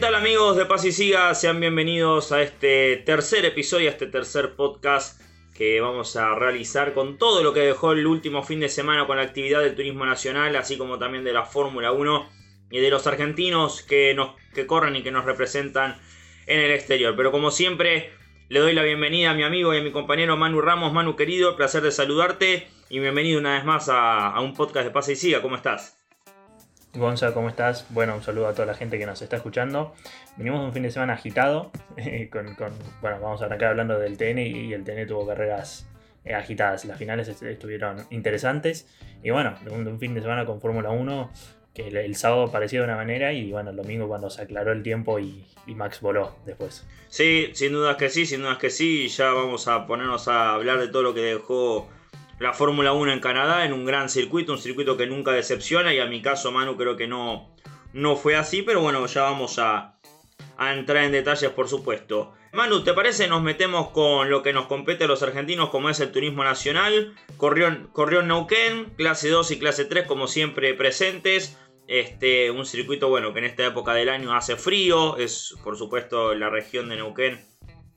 tal amigos de Paz y Siga? Sean bienvenidos a este tercer episodio, a este tercer podcast que vamos a realizar con todo lo que dejó el último fin de semana con la actividad del turismo nacional, así como también de la Fórmula 1 y de los argentinos que, nos, que corren y que nos representan en el exterior. Pero como siempre, le doy la bienvenida a mi amigo y a mi compañero Manu Ramos. Manu querido, placer de saludarte y bienvenido una vez más a, a un podcast de Paz y Siga. ¿Cómo estás? Gonza, ¿cómo estás? Bueno, un saludo a toda la gente que nos está escuchando. Venimos un fin de semana agitado. con, bueno, vamos a arrancar hablando del TN y el TN tuvo carreras eh, agitadas. Las finales estuvieron interesantes. Y bueno, un, fin de semana con Fórmula 1 que el, sábado parecía de una manera y bueno, el domingo cuando se aclaró el tiempo y, y Max voló después. Sí, sin dudas que sí, sin dudas que sí. Ya vamos a ponernos a hablar de todo lo que dejó la Fórmula 1 en Canadá en un gran circuito, un circuito que nunca decepciona y a mi caso Manu creo que no, no fue así, pero bueno, ya vamos a, entrar en detalles por supuesto. Manu, ¿te parece? Nos metemos con lo que nos compete a los argentinos como es el turismo nacional. Corrió, corrió Neuquén, clase 2 y clase 3 como siempre presentes. Este, un circuito bueno que en esta época del año hace frío, es por supuesto la región de Neuquén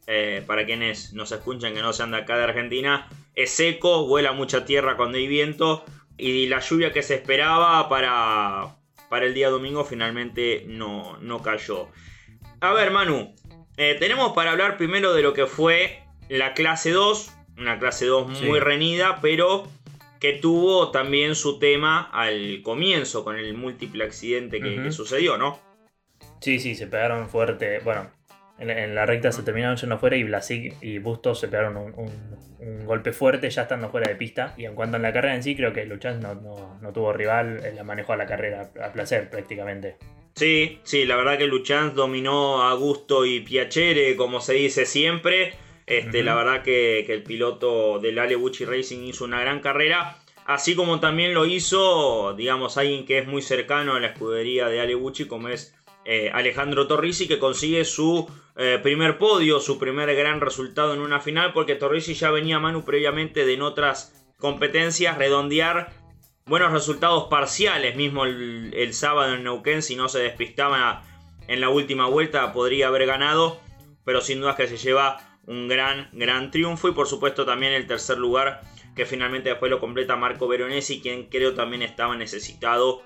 eh, para quienes nos escuchan que no sean de acá de Argentina, es seco, vuela mucha tierra cuando hay viento y la lluvia que se esperaba para, para el día domingo finalmente no, no cayó. A ver, Manu, eh, tenemos para hablar primero de lo que fue la clase 2, una clase 2 muy reñida, pero que tuvo también su tema al comienzo con el múltiple accidente que, que sucedió, ¿no? Sí, sí, se pegaron fuerte. Bueno, en, la recta se terminaron yendo afuera y Blasic y Bustos se pegaron un, golpe fuerte ya estando fuera de pista. Y en cuanto a la carrera en sí, creo que Luchans no, tuvo rival, la manejó a la carrera a placer prácticamente. Sí, sí, la verdad que Luchans dominó a gusto y Piacere, como se dice siempre. Este, La verdad que, el piloto del Ale Bucci Racing hizo una gran carrera. Así como también lo hizo, digamos, alguien que es muy cercano a la escudería de Ale Bucci, como es eh, Alejandro Torrisi, que consigue su eh, primer podio, su primer gran resultado en una final, porque Torrisi ya venía a Manu previamente de en otras competencias redondear buenos resultados parciales, mismo el, sábado en Neuquén, si no se despistaba en la última vuelta, podría haber ganado, pero sin duda que se lleva un gran, gran triunfo. Y por supuesto también el tercer lugar que finalmente después lo completa Marco Veronesi, quien creo también estaba necesitado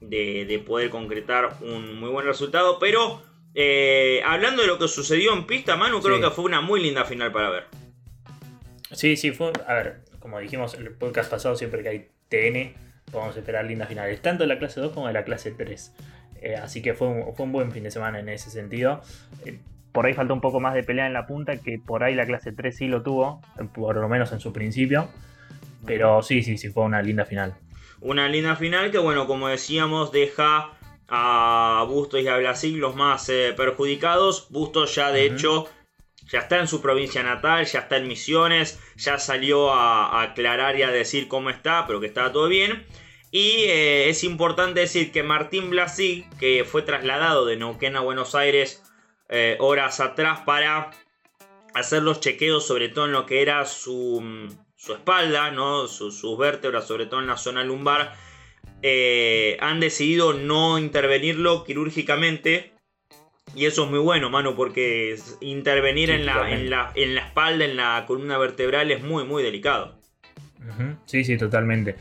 de poder concretar un muy buen resultado, pero eh, hablando de lo que sucedió en pista, Manu, creo que fue una muy linda final para ver. Sí, sí, fue. A ver, como dijimos en el podcast pasado, siempre que hay TN, podemos esperar lindas finales, tanto de la clase 2 como de la clase 3. Eh, así que fue un, fue un, buen fin de semana en ese sentido. Eh, por ahí faltó un poco más de pelea en la punta, que por ahí la clase 3 sí lo tuvo, por lo menos en su principio. Pero sí, sí, sí, fue una linda final. Una linda final que, bueno, como decíamos, deja a Bustos y a Blasil los más eh, perjudicados. Bustos ya de hecho ya está en su provincia natal, ya está en Misiones, ya salió a, aclarar y a decir cómo está, pero que está todo bien. Y eh, es importante decir que Martín Blasi, que fue trasladado de Neuquén a Buenos Aires eh, horas atrás para hacer los chequeos, sobre todo en lo que era su, su espalda, ¿no? sus vértebras, sobre todo en la zona lumbar, eh, han decidido no intervenirlo quirúrgicamente. Y eso es muy bueno, mano, porque intervenir en, la, en, la, en la espalda, en la columna vertebral es muy, muy delicado. Sí, sí, totalmente.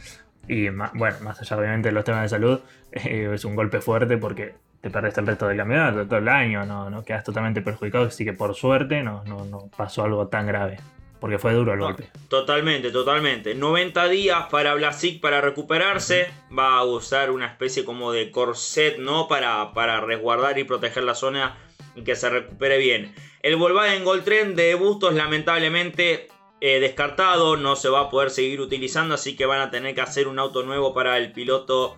Y bueno, más allá obviamente de los temas de salud, eh, es un golpe fuerte porque te perdiste el resto del campeonato, todo el año, no, no quedas totalmente perjudicado, así que por suerte no, no, no pasó algo tan grave. Porque fue duro el golpe. Totalmente, totalmente. 90 días para Blasic para recuperarse. Va a usar una especie como de corset, ¿no? Para, para resguardar y proteger la zona y que se recupere bien. El Volkswagen Gold de Bustos, lamentablemente eh, descartado. No se va a poder seguir utilizando. Así que van a tener que hacer un auto nuevo para el piloto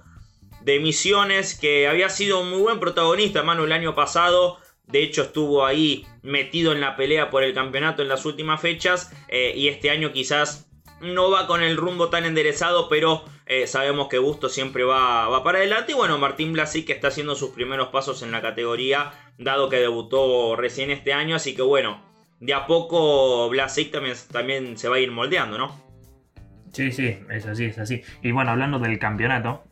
de Misiones. Que había sido un muy buen protagonista, mano, el año pasado de hecho, estuvo ahí metido en la pelea por el campeonato en las últimas fechas. Eh, y este año quizás no va con el rumbo tan enderezado, pero eh, sabemos que Busto siempre va, va, para adelante. Y bueno, Martín Blasi que está haciendo sus primeros pasos en la categoría, dado que debutó recién este año. Así que bueno, de a poco Blasic también, también se va a ir moldeando, ¿no? Sí, sí, es así, es así. Y bueno, hablando del campeonato,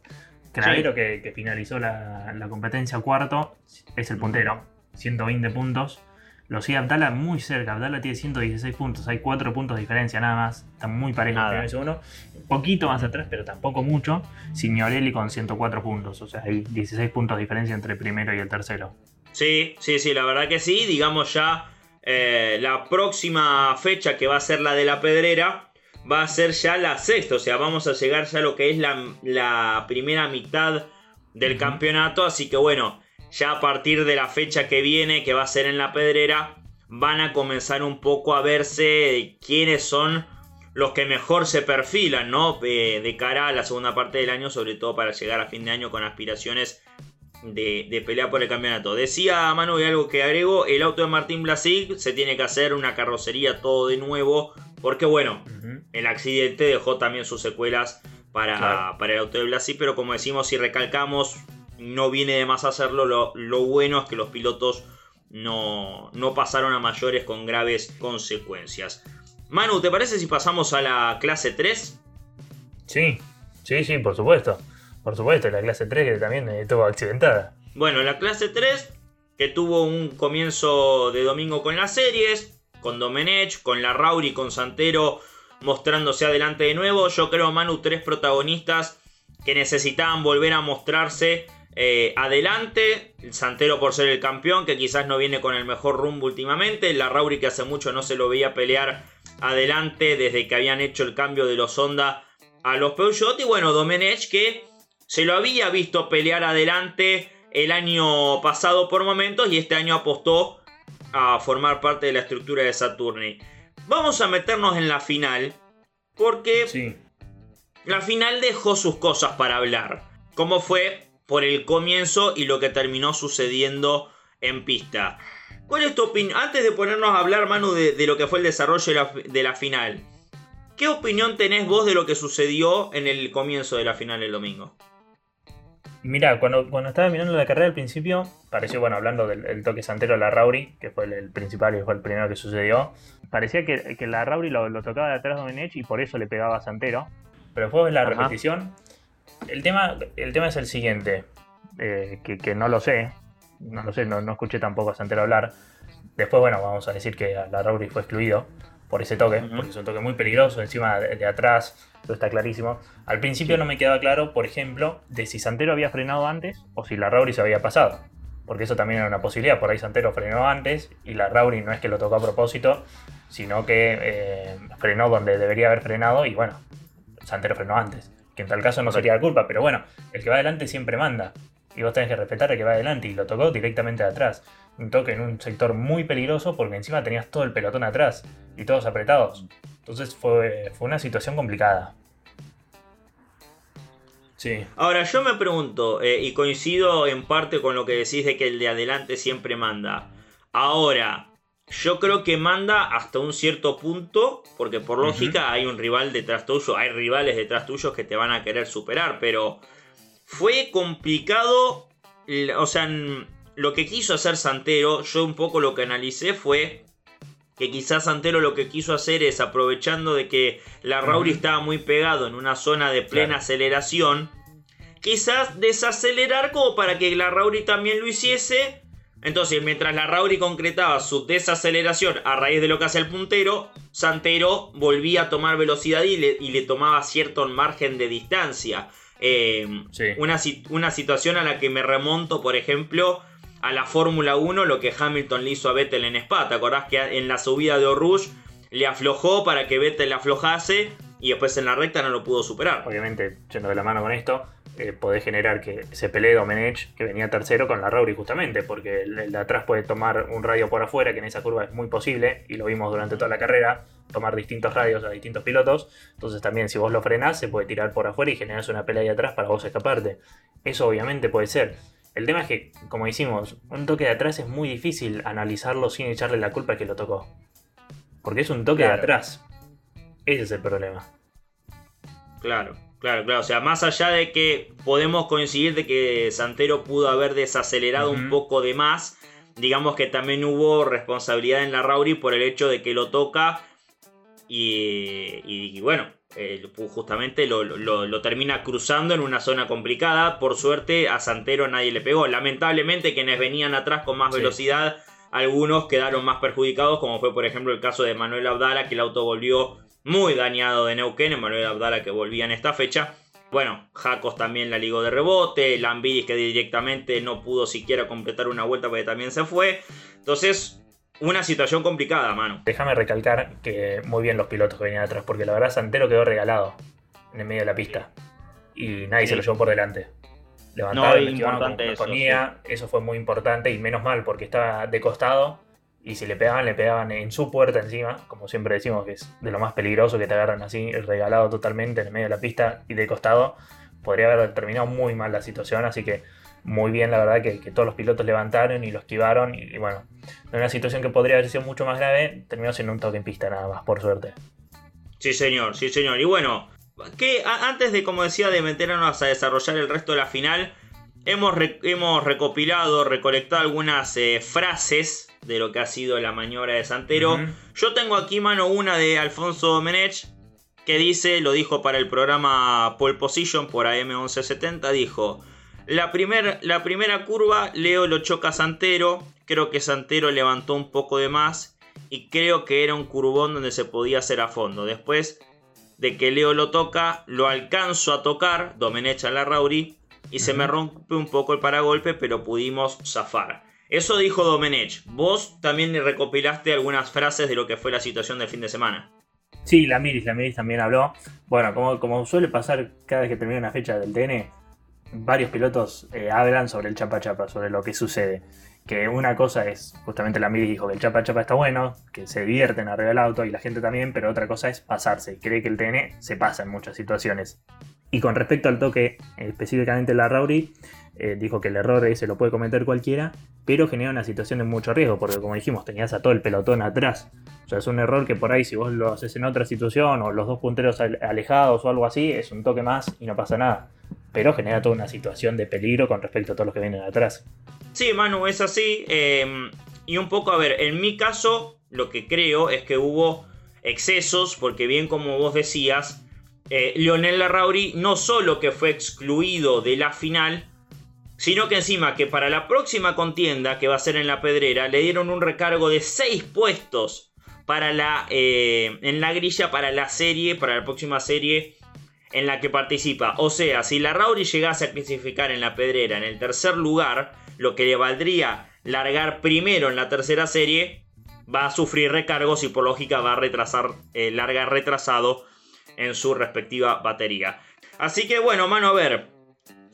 Cravero, que, finalizó la, la, competencia cuarto, es el puntero, 120 puntos. Lo sigue Abdala muy cerca. Abdala tiene 116 puntos. Hay 4 puntos de diferencia nada más. Está muy parejo el segundo. Poquito más atrás, pero tampoco mucho. Signorelli con 104 puntos. O sea, hay 16 puntos de diferencia entre el primero y el tercero. Sí, sí, sí, la verdad que sí. Digamos ya eh, la próxima fecha que va a ser la de la Pedrera va a ser ya la sexta. O sea, vamos a llegar ya a lo que es la, primera mitad del campeonato. Así que bueno ya a partir de la fecha que viene, que va a ser en la pedrera, van a comenzar un poco a verse quiénes son los que mejor se perfilan, ¿no? Eh, de cara a la segunda parte del año, sobre todo para llegar a fin de año con aspiraciones de, de pelea por el campeonato. Decía Manu y algo que agrego, el auto de Martín Blasig se tiene que hacer una carrocería todo de nuevo, porque bueno, el accidente dejó también sus secuelas para, para el auto de Blasig, pero como decimos y recalcamos, no viene de más hacerlo. Lo, bueno es que los pilotos no, no, pasaron a mayores con graves consecuencias. Manu, ¿te parece si pasamos a la clase 3? Sí, sí, sí, por supuesto. Por supuesto, la clase 3 que también estuvo accidentada. Bueno, la clase 3 que tuvo un comienzo de domingo con las series, con Domenech, con la Rauri, con Santero mostrándose adelante de nuevo. Yo creo, Manu, tres protagonistas que necesitaban volver a mostrarse eh, adelante, el Santero por ser el campeón, que quizás no viene con el mejor rumbo últimamente. La Rauri que hace mucho no se lo veía pelear adelante desde que habían hecho el cambio de los Honda a los Peugeot. Y bueno, Domenech que se lo había visto pelear adelante el año pasado por momentos y este año apostó a formar parte de la estructura de Saturni. Vamos a meternos en la final porque la final dejó sus cosas para hablar. Como fue por el comienzo y lo que terminó sucediendo en pista. ¿Cuál es tu opinión? Antes de ponernos a hablar, Manu, de, lo que fue el desarrollo de la, final, ¿qué opinión tenés vos de lo que sucedió en el comienzo de la final el domingo? Mira, cuando, cuando estaba mirando la carrera al principio, pareció, bueno, hablando del toque santero de la Rauri, que fue el, principal y fue el primero que sucedió, parecía que, la Rauri lo, tocaba de atrás de Domenech y por eso le pegaba a Santero. Pero después la repetición el tema, el tema es el siguiente, eh, que, no lo sé, no lo sé, no, escuché tampoco a Santero hablar. Después, bueno, vamos a decir que la Rauri fue excluido por ese toque, porque es un toque muy peligroso, encima de, atrás, eso está clarísimo. Al principio no me quedaba claro, por ejemplo, de si Santero había frenado antes o si la Rauri se había pasado. Porque eso también era una posibilidad, por ahí Santero frenó antes y la Rauri no es que lo tocó a propósito, sino que eh, frenó donde debería haber frenado y bueno, Santero frenó antes que en tal caso no sería la culpa, pero bueno, el que va adelante siempre manda. Y vos tenés que respetar al que va adelante y lo tocó directamente de atrás. Un toque en un sector muy peligroso porque encima tenías todo el pelotón atrás y todos apretados. Entonces fue, fue una situación complicada. Sí. Ahora yo me pregunto, eh, y coincido en parte con lo que decís de que el de adelante siempre manda. Ahora, yo creo que manda hasta un cierto punto, porque por lógica hay un rival detrás tuyo, hay rivales detrás tuyos que te van a querer superar, pero fue complicado, o sea, lo que quiso hacer Santero, yo un poco lo que analicé fue que quizás Santero lo que quiso hacer es aprovechando de que la Rauri estaba muy pegado en una zona de plena aceleración, quizás desacelerar como para que la Rauri también lo hiciese entonces, mientras la Rauri concretaba su desaceleración a raíz de lo que hace el puntero, Santero volvía a tomar velocidad y le, tomaba cierto margen de distancia. Eh, una, una, situación a la que me remonto, por ejemplo, a la Fórmula 1, lo que Hamilton le hizo a Vettel en Spa. ¿Te acordás que en la subida de Oruge le aflojó para que Vettel le aflojase y después en la recta no lo pudo superar? Obviamente, yendo de la mano con esto, eh, puede generar que se pelee Domenech, que venía tercero, con la Rauri justamente, porque el, de atrás puede tomar un radio por afuera, que en esa curva es muy posible, y lo vimos durante toda la carrera, tomar distintos radios a distintos pilotos. Entonces también si vos lo frenás, se puede tirar por afuera y generas una pelea ahí atrás para vos escaparte. Eso obviamente puede ser. El tema es que, como decimos, un toque de atrás es muy difícil analizarlo sin echarle la culpa al que lo tocó. Porque es un toque de atrás. Ese es el problema. Claro. Claro, claro. O sea, más allá de que podemos coincidir de que Santero pudo haber desacelerado un poco de más, digamos que también hubo responsabilidad en la Rauri por el hecho de que lo toca y, bueno, eh, justamente lo, termina cruzando en una zona complicada. Por suerte a Santero nadie le pegó. Lamentablemente quienes venían atrás con más velocidad, algunos quedaron más perjudicados, como fue por ejemplo el caso de Manuel Abdala, que el auto volvió muy dañado de Neuquén. Manuel Abdala que volvía en esta fecha. Bueno, Jacos también la ligó de rebote, Lambiris que directamente no pudo siquiera completar una vuelta porque también se fue. Entonces, una situación complicada, mano. Déjame recalcar que muy bien los pilotos que venían atrás, porque la verdad Santero quedó regalado en el medio de la pista. Y nadie se lo llevó por delante. Levantaron, no, eso, ponía, eso fue muy importante y menos mal porque estaba de costado y si le pegaban, le pegaban en su puerta encima, como siempre decimos que es de lo más peligroso que te agarran así, regalado totalmente en el medio de la pista y de costado, podría haber terminado muy mal la situación, así que muy bien, la verdad, que, todos los pilotos levantaron y lo esquivaron. Y, bueno, en una situación que podría haber sido mucho más grave, terminó siendo un toque en pista nada más, por suerte. Sí, señor, sí, señor. Y bueno, que antes de, como decía, de meternos a desarrollar el resto de la final, hemos, hemos recopilado, recolectado algunas eh, frases de lo que ha sido la maniobra de Santero. Yo tengo aquí, mano, una de Alfonso Domenech, que dice, lo dijo para el programa Pole Position por AM1170, dijo... La, la primera curva, Leo lo choca a Santero. Creo que Santero levantó un poco de más. Y creo que era un curvón donde se podía hacer a fondo. Después de que Leo lo toca, lo alcanzo a tocar. Domenech a la Rauri. Y se me rompe un poco el paragolpe, pero pudimos zafar. Eso dijo Domenech. Vos también recopilaste algunas frases de lo que fue la situación del fin de semana. Sí, la Miris, la Miris también habló. Bueno, como, suele pasar cada vez que termina una fecha del TN, varios pilotos eh, hablan sobre el chapa chapa, sobre lo que sucede. Que una cosa es, justamente la Miri dijo que el chapa chapa está bueno, que se divierten arriba del auto y la gente también, pero otra cosa es pasarse. Cree que el TN se pasa en muchas situaciones. Y con respecto al toque, específicamente la Rauri, eh, dijo que el error ese lo puede cometer cualquiera, pero genera una situación de mucho riesgo, porque como dijimos, tenías a todo el pelotón atrás. O sea, es un error que por ahí, si vos lo haces en otra situación, o los dos punteros alejados o algo así, es un toque más y no pasa nada pero genera toda una situación de peligro con respecto a todos los que vienen atrás. Sí, Manu, es así. Em, y un poco, a ver, en mi caso, lo que creo es que hubo excesos, porque bien como vos decías, eh, Lionel Larrauri no solo que fue excluido de la final, sino que encima que para la próxima contienda, que va a ser en la pedrera, le dieron un recargo de 6 puestos para la, eh, en la grilla para la serie, para la próxima serie en la que participa. O sea, si la Rauri llegase a clasificar en la pedrera en el tercer lugar, lo que le valdría largar primero en la tercera serie, va a sufrir recargos y por lógica va a retrasar, eh, largar retrasado en su respectiva batería. Así que bueno, mano, a ver,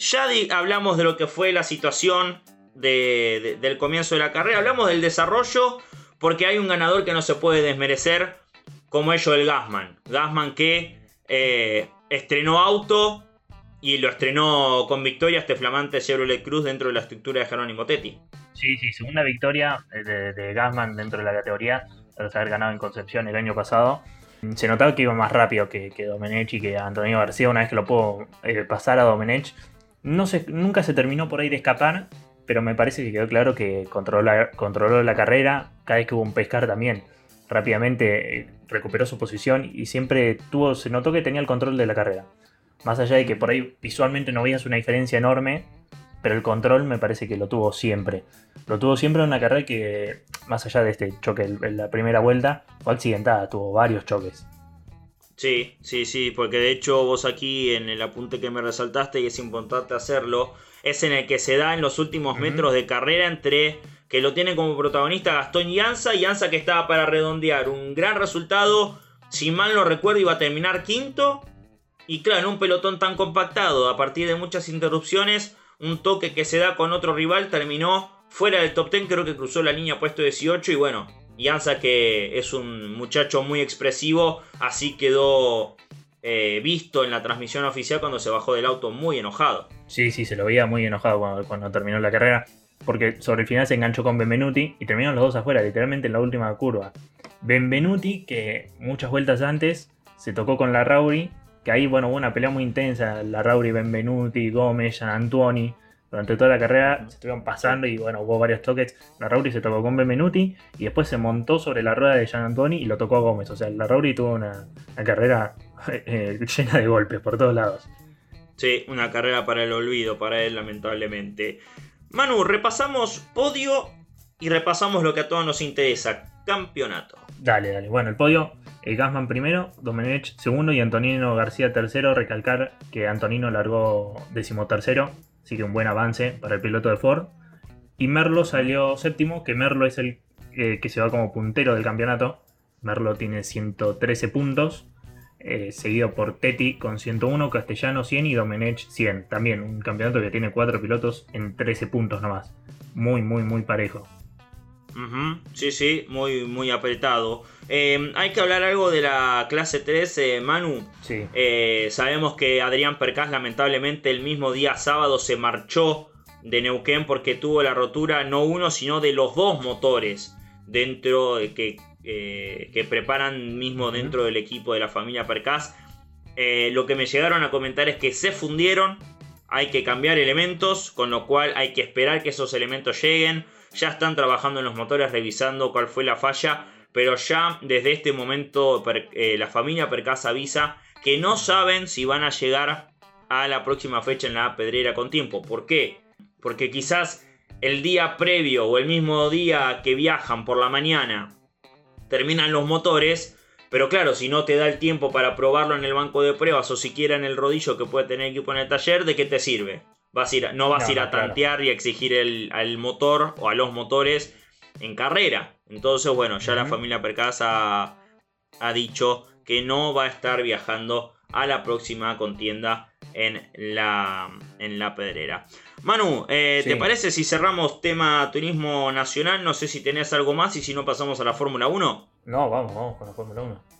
ya hablamos de lo que fue la situación del comienzo de la carrera, hablamos del desarrollo, porque hay un ganador que no se puede desmerecer, como ello el Gasman. Gasman que eh, estrenó auto y lo estrenó con victoria este flamante Chevrolet Cruz dentro de la estructura de Jerónimo Tetti. Sí, sí, segunda victoria de, de Gasman dentro de la categoría, tras haber ganado en Concepción el año pasado. Se notaba que iba más rápido que, que Domenech y que Antonio García, una vez que lo pudo eh, pasar a Domenech. No se, nunca se terminó por ahí de escapar, pero me parece que quedó claro que controló la, carrera, cada vez que hubo un pescar también rápidamente eh, recuperó su posición y siempre tuvo, se notó que tenía el control de la carrera. Más allá de que por ahí visualmente no veías una diferencia enorme, pero el control me parece que lo tuvo siempre. Lo tuvo siempre en una carrera que, más allá de este choque en la primera vuelta, fue accidentada, tuvo varios choques. Sí, sí, sí, porque de hecho vos aquí en el apunte que me resaltaste, y es importante hacerlo, es en el que se da en los últimos metros de carrera entre que lo tiene como protagonista Gastón y Anza, y Anza que estaba para redondear un gran resultado, si mal no recuerdo iba a terminar quinto, y claro, en un pelotón tan compactado, a partir de muchas interrupciones, un toque que se da con otro rival terminó fuera del top 10, creo que cruzó la línea puesto 18 y bueno, Anza que es un muchacho muy expresivo, así quedó eh, visto en la transmisión oficial cuando se bajó del auto muy enojado. Sí, sí, se lo veía muy enojado cuando terminó la carrera porque sobre el final se enganchó con Benvenuti y terminaron los dos afuera, literalmente en la última curva. Benvenuti, que muchas vueltas antes se tocó con la Rauri, que ahí, bueno, hubo una pelea muy intensa, la Rauri, Benvenuti, Gómez, Gian Antuoni. Durante toda la carrera se estuvieron pasando y bueno, hubo varios toques. La Rauri se tocó con Benvenuti y después se montó sobre la rueda de Gian Antuoni y lo tocó a Gómez. O sea, la Rauri tuvo una, carrera eh, llena de golpes por todos lados. Sí, una carrera para el olvido para él, lamentablemente. Manu, repasamos podio y repasamos lo que a todos nos interesa, campeonato. Dale, dale. Bueno, el podio, eh, Gasman primero, Domenech segundo y Antonino García tercero. Recalcar que Antonino largó decimotercero, así que un buen avance para el piloto de Ford. Y Merlo salió séptimo, que Merlo es el eh, que se va como puntero del campeonato. Merlo tiene 113 puntos, eh, seguido por Teti con 101, Castellano 100 y Domenech 100. También un campeonato que tiene 4 pilotos en 13 puntos nomás. Muy, muy, muy parejo. Sí, sí, muy, muy apretado. Em, hay que hablar algo de la clase 3, Manu. Sí. Eh, sabemos que Adrián Percás lamentablemente el mismo día sábado se marchó de Neuquén porque tuvo la rotura no uno sino de los dos motores dentro de que, eh, que preparan mismo dentro del equipo de la familia Percás. Eh, lo que me llegaron a comentar es que se fundieron, hay que cambiar elementos, con lo cual hay que esperar que esos elementos lleguen ya están trabajando en los motores revisando cuál fue la falla, pero ya desde este momento eh, la familia Percasa avisa que no saben si van a llegar a la próxima fecha en la pedrera con tiempo. ¿Por qué? Porque quizás el día previo o el mismo día que viajan por la mañana terminan los motores, pero claro, si no te da el tiempo para probarlo en el banco de pruebas o siquiera en el rodillo que puede tener equipo en el taller, ¿de qué te sirve? No vas a ir a tantear y a exigir el, al motor o a los motores en carrera. Entonces, bueno, ya la familia Percasa ha, dicho que no va a estar viajando a la próxima contienda en la, en la pedrera. Manu, eh, ¿te parece si cerramos tema turismo nacional? No sé si tenés algo más y si no pasamos a la Fórmula 1. No, vamos, vamos con la Fórmula 1.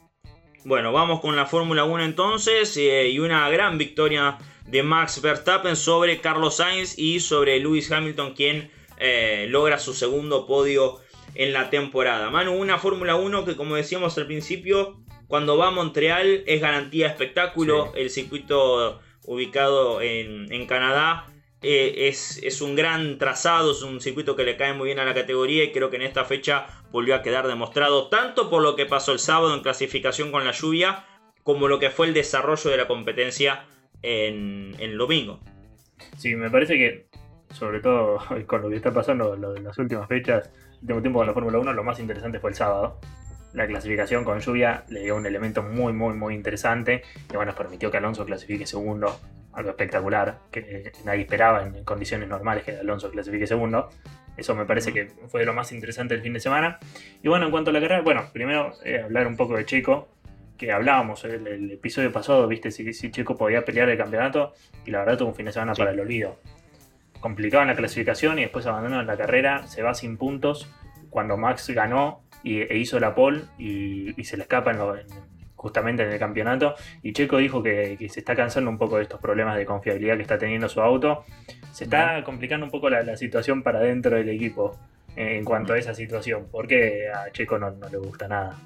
Bueno, vamos con la Fórmula 1 entonces eh, y una gran victoria de Max Verstappen sobre Carlos Sainz y sobre Lewis Hamilton, quien eh, logra su segundo podio en la temporada. Manu, una Fórmula 1 que como decíamos al principio, cuando va a Montreal es garantía espectáculo, el circuito ubicado en, Canadá. Eh, es, es, un gran trazado, es un circuito que le cae muy bien a la categoría y creo que en esta fecha volvió a quedar demostrado tanto por lo que pasó el sábado en clasificación con la lluvia como lo que fue el desarrollo de la competencia en, el domingo. Sí, me parece que, sobre todo con lo que está pasando de las últimas fechas, último tiempo con la Fórmula 1, lo más interesante fue el sábado. La clasificación con lluvia le dio un elemento muy, muy, muy interesante. Y bueno, permitió que Alonso clasifique segundo. Algo espectacular, que nadie esperaba en condiciones normales que Alonso clasifique segundo. Eso me parece que fue lo más interesante del fin de semana. Y bueno, en cuanto a la carrera, bueno, primero eh, hablar un poco de Checo, que hablábamos el, el episodio pasado, viste, si, si, Checo podía pelear el campeonato y la verdad tuvo un fin de semana para el olvido. Complicado en la clasificación y después abandonó la carrera, se va sin puntos cuando Max ganó y, e hizo la pole y, se le escapa justamente en el campeonato. Y Checo dijo que, se está cansando un poco de estos problemas de confiabilidad que está teniendo su auto. Se está complicando un poco la, situación para dentro del equipo en cuanto a esa situación, porque a Checo no le gusta nada.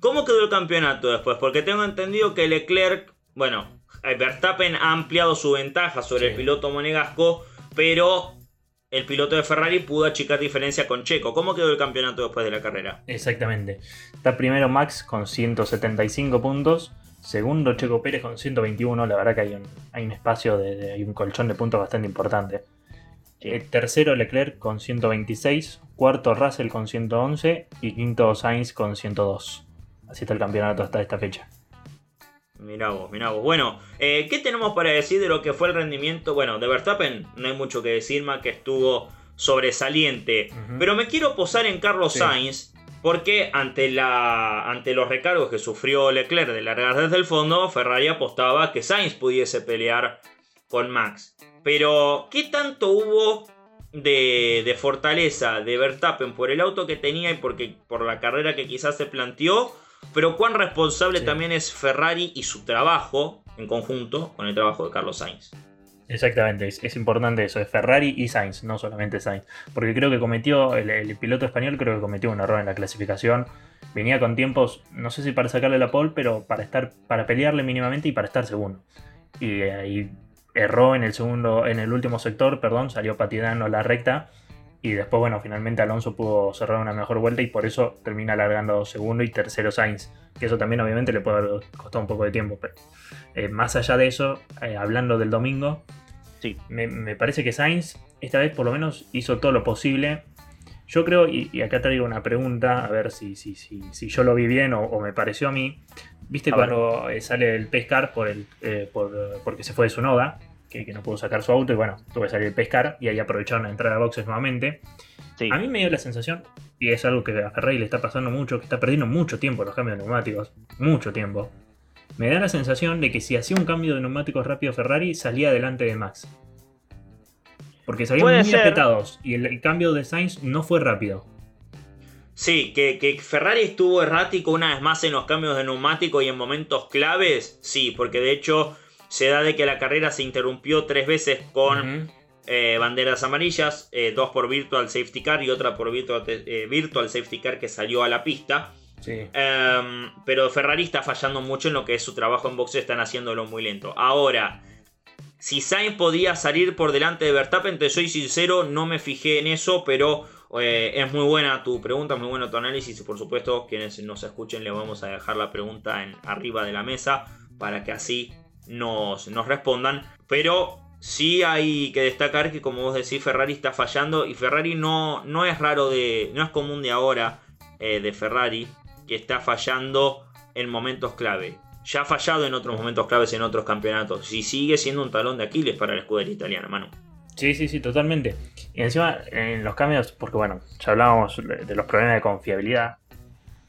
¿Cómo quedó el campeonato después? Porque tengo entendido que Leclerc, bueno, Verstappen ha ampliado su ventaja sobre el piloto monegasco, pero el piloto de Ferrari pudo achicar diferencia con Checo. ¿Cómo quedó el campeonato después de la carrera? Exactamente. Está primero Max con 175 puntos. Segundo Checo Pérez con 121. La verdad que hay un, hay un espacio, de, hay un colchón de puntos bastante importante. El tercero Leclerc con 126. Cuarto Russell con 111. Y quinto Sainz con 102. Así está el campeonato hasta esta fecha. Mirá vos, mirá vos. Bueno, eh, ¿qué tenemos para decir de lo que fue el rendimiento? Bueno, de Verstappen no hay mucho que decir más que estuvo sobresaliente. Pero me quiero posar en Carlos Sainz. Porque ante, la, ante los recargos que sufrió Leclerc de largar desde el fondo, Ferrari apostaba que Sainz pudiese pelear con Max. Pero, ¿qué tanto hubo de, de, fortaleza de Verstappen por el auto que tenía y porque, por la carrera que quizás se planteó? Pero cuán responsable también es Ferrari y su trabajo en conjunto con el trabajo de Carlos Sainz. Exactamente, es, importante eso, es Ferrari y Sainz, no solamente Sainz. Porque creo que cometió, el, piloto español creo que cometió un error en la clasificación. Venía con tiempos, no sé si para sacarle la pole, pero para estar, para pelearle mínimamente y para estar segundo. Y ahí erró en el segundo, en el último sector, perdón, salió patinando la recta Y después, bueno, finalmente Alonso pudo cerrar una mejor vuelta y por eso termina alargando segundo y tercero Sainz. Que eso también obviamente le puede haber costado un poco de tiempo. Pero eh, más allá de eso, eh, hablando del domingo, sí. me, parece que Sainz esta vez por lo menos hizo todo lo posible. Yo creo, y, acá traigo una pregunta, a ver si, si, si, si yo lo vi bien o, me pareció a mí. ¿Viste cuando eh, sale el pescar por el, por, porque se fue de su noda? Que, no pudo sacar su auto y bueno, tuve que salir a pescar y ahí aprovecharon a entrar a boxes nuevamente. A mí me dio la sensación, y es algo que a Ferrari le está pasando mucho, que está perdiendo mucho tiempo los cambios de neumáticos, mucho tiempo. Me da la sensación de que si hacía un cambio de neumáticos rápido Ferrari, salía delante de Max. Porque salían muy apretados y el, cambio de Sainz no fue rápido. Sí, que, que, Ferrari estuvo errático una vez más en los cambios de neumático y en momentos claves, sí, porque de hecho se da de que la carrera se interrumpió tres veces con eh, banderas amarillas, eh, dos por Virtual Safety Car y otra por Virtual, eh, virtual Safety Car que salió a la pista. Em, pero Ferrari está fallando mucho en lo que es su trabajo en boxe, están haciéndolo muy lento. Ahora, si Sainz podía salir por delante de Verstappen, te soy sincero, no me fijé en eso, pero es muy buena tu pregunta, muy bueno tu análisis y por supuesto quienes nos escuchen le vamos a dejar la pregunta en, arriba de la mesa para que así nos, respondan. Pero sí hay que destacar que, como vos decís, Ferrari está fallando. Y Ferrari no, no es raro de. no es común de ahora eh, de Ferrari que está fallando en momentos clave. Ya ha fallado en otros momentos claves en otros campeonatos. Y sigue siendo un talón de Aquiles para la escudería italiana, mano. Sí, sí, sí, totalmente. Y encima en los cambios, porque bueno, ya hablábamos de los problemas de confiabilidad.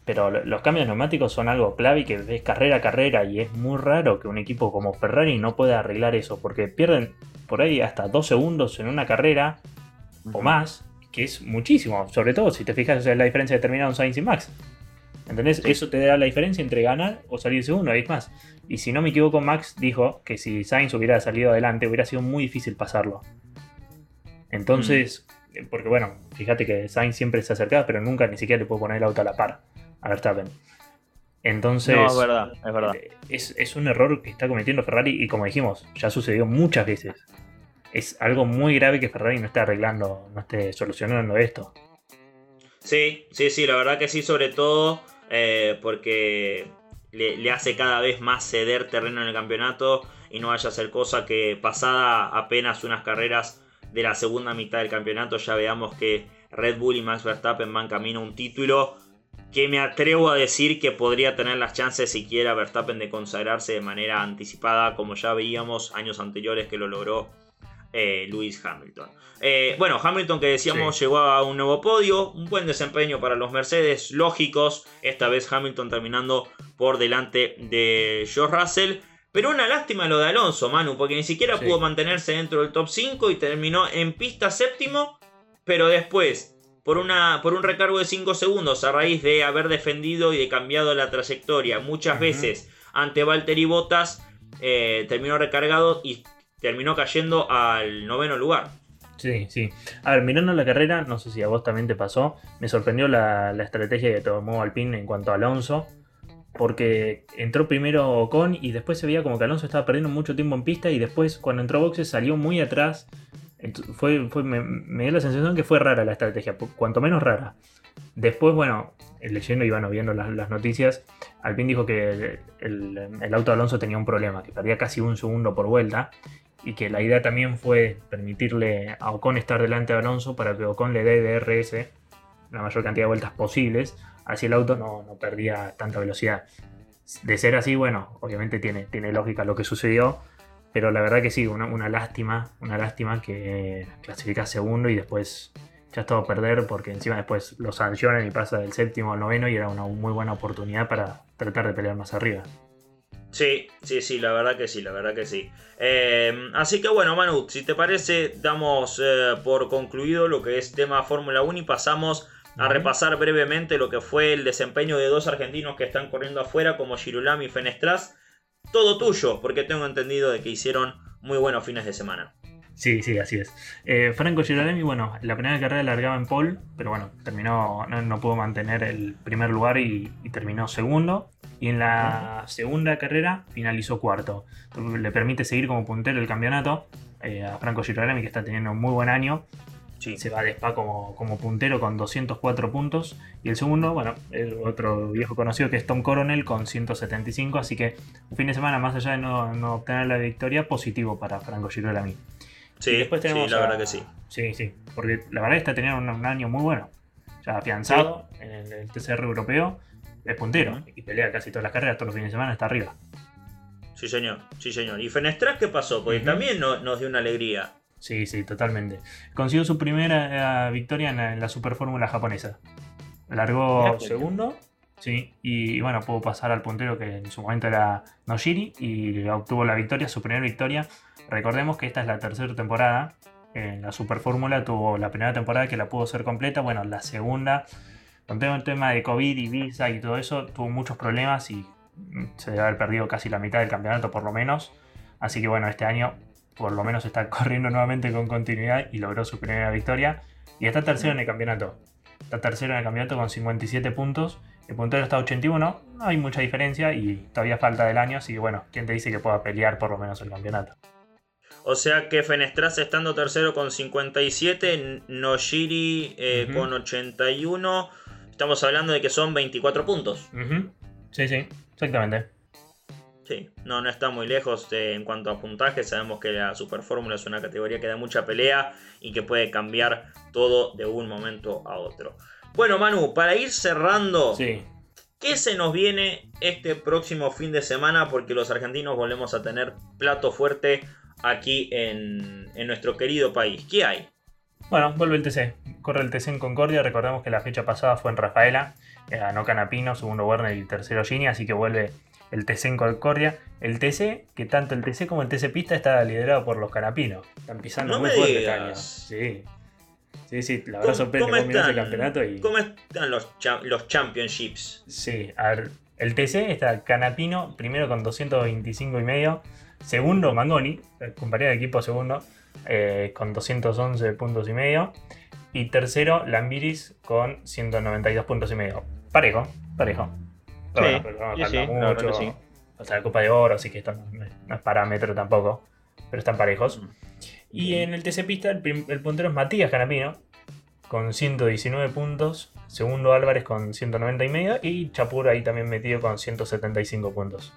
Pero los cambios neumáticos son algo clave y que ves carrera a carrera y es muy raro que un equipo como Ferrari no pueda arreglar eso porque pierden por ahí hasta dos segundos en una carrera o más, que es muchísimo, sobre todo si te fijas en la diferencia de terminar un Sainz y Max. ¿Entendés? Eso te da la diferencia entre ganar o salir segundo, es más. Y si no me equivoco, Max dijo que si Sainz hubiera salido adelante hubiera sido muy difícil pasarlo. Entonces, mm. porque bueno, fíjate que Sainz siempre se acercaba, pero nunca ni siquiera le puedo poner el auto a la par a Verstappen. Entonces, no, es verdad, es verdad. Eh, es, un error que está cometiendo Ferrari y como dijimos, ya sucedió muchas veces. Es algo muy grave que Ferrari no esté arreglando, no esté solucionando esto. Sí, sí, sí, la verdad que sí, sobre todo eh, porque le, hace cada vez más ceder terreno en el campeonato y no vaya a ser cosa que pasada apenas unas carreras de la segunda mitad del campeonato ya veamos que Red Bull y Max Verstappen van camino a un título que me atrevo a decir que podría tener las chances siquiera Verstappen de consagrarse de manera anticipada, como ya veíamos años anteriores que lo logró eh, Lewis Hamilton. Eh, bueno, Hamilton que decíamos llegó a un nuevo podio, un buen desempeño para los Mercedes, lógicos, esta vez Hamilton terminando por delante de George Russell. Pero una lástima lo de Alonso, Manu, porque ni siquiera pudo mantenerse dentro del top 5 y terminó en pista séptimo, pero después por, una, por un recargo de 5 segundos a raíz de haber defendido y de cambiado la trayectoria muchas veces ante Valtteri Bottas, eh, terminó recargado y terminó cayendo al noveno lugar. Sí, sí. A ver, mirando la carrera, no sé si a vos también te pasó, me sorprendió la, estrategia que tomó Alpine en cuanto a Alonso, porque entró primero Ocon y después se veía como que Alonso estaba perdiendo mucho tiempo en pista y después cuando entró boxes salió muy atrás fue, me, dio la sensación que fue rara la estrategia, cuanto menos rara. Después, bueno, leyendo y bueno, viendo las, noticias, Alpine dijo que el, auto de Alonso tenía un problema, que perdía casi un segundo por vuelta y que la idea también fue permitirle a Ocon estar delante de Alonso para que Ocon le dé DRS la mayor cantidad de vueltas posibles, así el auto no, no perdía tanta velocidad. De ser así, bueno, obviamente tiene, tiene lógica lo que sucedió, pero la verdad que sí, una, lástima, una lástima que clasifica segundo y después ya está a perder porque encima después lo sancionan y pasa del séptimo al noveno y era una muy buena oportunidad para tratar de pelear más arriba. Sí, sí, sí, la verdad que sí, la verdad que sí. Eh, así que bueno, Manu, si te parece, damos eh, por concluido lo que es tema Fórmula 1 y pasamos a repasar brevemente lo que fue el desempeño de dos argentinos que están corriendo afuera, como Girolami y Fenestras todo tuyo, porque tengo entendido de que hicieron muy buenos fines de semana. Sí, sí, así es. Eh, Franco Girolami, bueno, la primera carrera largaba en pole, pero bueno, terminó, no, pudo mantener el primer lugar y, terminó segundo. Y en la segunda carrera finalizó cuarto. Le permite seguir como puntero el campeonato eh, a Franco Girolami, que está teniendo un muy buen año. Se va de Spa como, como puntero con 204 puntos. Y el segundo, bueno, el otro viejo conocido que es Tom Coronel con 175. Así que un fin de semana, más allá de no, obtener la victoria, positivo para Franco Girolami. Sí, después tenemos sí, la verdad que sí. Sí, sí, porque la verdad está teniendo un, año muy bueno. Ya afianzado en el, TCR europeo, es puntero y pelea casi todas las carreras, todos los fines de semana está arriba. Sí, señor, sí, señor. ¿Y Fenestras qué pasó? Porque también nos dio una alegría. Sí, sí, totalmente. Consiguió su primera eh, victoria en la, Super Fórmula japonesa. Largó segundo, sí, y, bueno, pudo pasar al puntero que en su momento era Noshiri y obtuvo la victoria, su primera victoria. Recordemos que esta es la tercera temporada. En la Super Fórmula tuvo la primera temporada que la pudo ser completa, bueno, la segunda, con todo el tema de COVID y visa y todo eso, tuvo muchos problemas y se debe haber perdido casi la mitad del campeonato por lo menos. Así que bueno, este año por lo menos está corriendo nuevamente con continuidad y logró su primera victoria. Y está tercero en el campeonato. Está tercero en el campeonato con 57 puntos. El puntero está 81. No hay mucha diferencia y todavía falta del año. Así que bueno, ¿quién te dice que pueda pelear por lo menos el campeonato? O sea que Fenestras estando tercero con 57, Noshiri eh, con 81. Estamos hablando de que son 24 puntos. Sí, sí, exactamente. Sí, no, no está muy lejos en cuanto a puntaje. Sabemos que la Super Fórmula es una categoría que da mucha pelea y que puede cambiar todo de un momento a otro. Bueno, Manu, para ir cerrando, ¿qué se nos viene este próximo fin de semana? Porque los argentinos volvemos a tener plato fuerte aquí en, en nuestro querido país. ¿Qué hay? Bueno, vuelve el TC. Corre el TC en Concordia. Recordemos que la fecha pasada fue en Rafaela. Ganó Canapino, segundo Werner y tercero Gini. Así que vuelve el TC en Concordia. El TC, que tanto el TC como el TC Pista está liderado por los canapinos. Están pisando muy fuerte año. Sí. Sí, sí, la verdad sorprende cómo están, el campeonato. Y... ¿Cómo están los, los championships? Sí, a ver, el TC está Canapino, primero con 225 y medio. Segundo, Mangoni, compañero de equipo segundo, eh, con 211 puntos y medio. Y tercero, Lambiris con 192 puntos y medio. Parejo, parejo. Sí, sí, mucho. O sea, Copa de Oro, así que esto no, es parámetro tampoco. Pero están parejos. Mm. Y en el TC Pista, el, puntero es Matías Canapino, con 119 puntos. Segundo Álvarez con 190 y medio. Y Chapur ahí también metido con 175 puntos.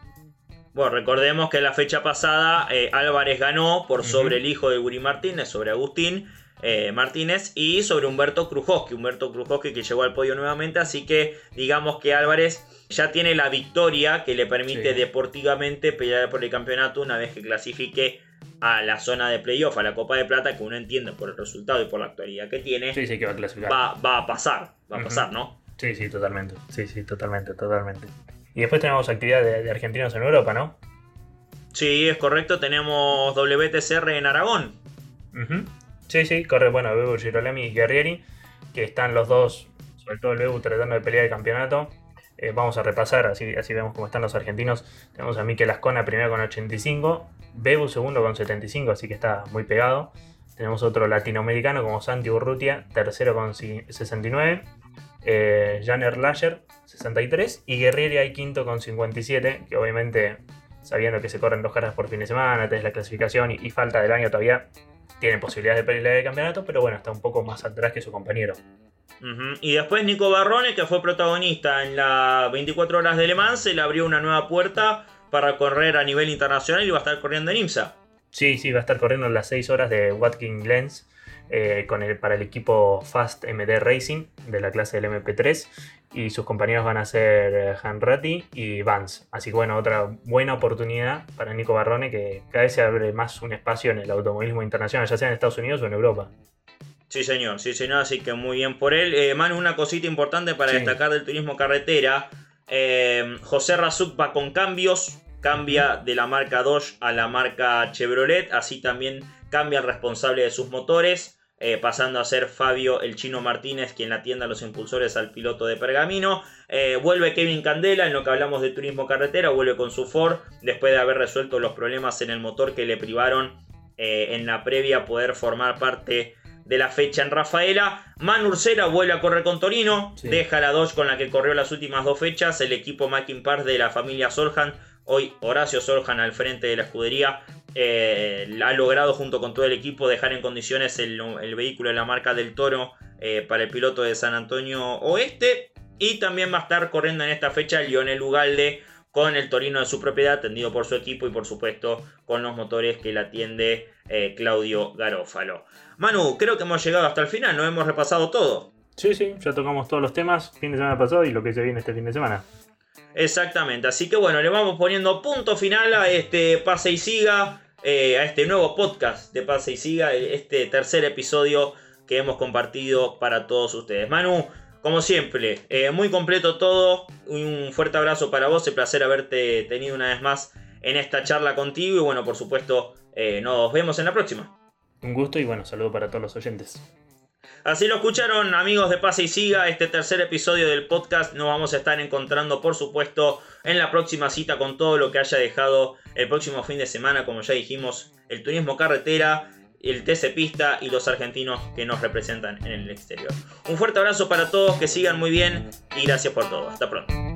Bueno, recordemos que la fecha pasada eh, Álvarez ganó por sobre el hijo de Guri Martínez, sobre Agustín. Eh, Martínez y sobre Humberto Krujowski. Humberto Krujowski que llegó al podio nuevamente, así que digamos que Álvarez ya tiene la victoria que le permite deportivamente pelear por el campeonato una vez que clasifique a la zona de playoff, a la Copa de Plata, que uno entiende por el resultado y por la actualidad que tiene. Sí, sí, que va a clasificar. Va, a pasar, va a pasar, ¿no? Sí, sí, totalmente. Sí, sí, totalmente, totalmente. Y después tenemos actividad de, argentinos en Europa, ¿no? Sí, es correcto. Tenemos WTCR en Aragón. Sí, sí, corre, bueno, Bebu Girolami y Guerrieri, que están los dos, sobre todo el Bebu, tratando de pelear el campeonato. Eh, vamos a repasar, así, así vemos cómo están los argentinos. Tenemos a Mikel Ascona primero con 85, Bebu segundo con 75, así que está muy pegado. Tenemos otro latinoamericano como Santi Urrutia, tercero con 69. Eh, Janer Lasher, 63. Y Guerrieri hay quinto con 57, que obviamente sabiendo que se corren dos caras por fin de semana, tenés la clasificación y falta del año todavía, tiene posibilidades de pelear el campeonato, pero bueno, está un poco más atrás que su compañero. Y después Nico Barrone, que fue protagonista en las 24 horas de Le Mans, se le abrió una nueva puerta para correr a nivel internacional y va a estar corriendo en IMSA. Sí, sí, va a estar corriendo en las 6 horas de Watkins Glens eh, con el, para el equipo Fast MD Racing de la clase del MP3 y sus compañeros van a ser eh, Hanratty y Vance. Así que bueno, otra buena oportunidad para Nico Barrone que cada vez se abre más un espacio en el automovilismo internacional, ya sea en Estados Unidos o en Europa. Sí, señor, sí, señor, así que muy bien por él. Eh, Manu, una cosita importante para destacar del turismo carretera. Eh, José Razuk va con cambios, cambia de la marca Dodge a la marca Chevrolet, así también cambia el responsable de sus motores. Eh, pasando a ser Fabio el Chino Martínez quien atienda a los impulsores al piloto de Pergamino. Eh, vuelve Kevin Candela en lo que hablamos de turismo carretera, vuelve con su Ford después de haber resuelto los problemas en el motor que le privaron eh, en la previa poder formar parte de la fecha en Rafaela. Man Ursera vuelve a correr con Torino, deja la Dodge con la que corrió las últimas dos fechas, el equipo Mackin Park de la familia Solhan Hoy Horacio Soljan al frente de la escudería eh, ha logrado junto con todo el equipo dejar en condiciones el, vehículo de la marca del Toro eh, para el piloto de San Antonio Oeste. Y también va a estar corriendo en esta fecha Lionel Ugalde con el Torino de su propiedad, atendido por su equipo y por supuesto con los motores que le atiende eh, Claudio Garófalo. Manu, creo que hemos llegado hasta el final, no hemos repasado todo. Sí, sí, ya tocamos todos los temas, fin de semana pasado y lo que se viene este fin de semana. Exactamente, así que bueno, le vamos poniendo punto final a este pase y siga, eh, a este nuevo podcast de pase y siga, este tercer episodio que hemos compartido para todos ustedes. Manu, como siempre, eh, muy completo todo. Un fuerte abrazo para vos. El placer haberte tenido una vez más en esta charla contigo. Y bueno, por supuesto, eh, nos vemos en la próxima. Un gusto y bueno, saludo para todos los oyentes. Así lo escucharon amigos de Pase y Siga, este tercer episodio del podcast nos vamos a estar encontrando por supuesto en la próxima cita con todo lo que haya dejado el próximo fin de semana, como ya dijimos, el turismo carretera, el TC Pista y los argentinos que nos representan en el exterior. Un fuerte abrazo para todos, que sigan muy bien y gracias por todo. Hasta pronto.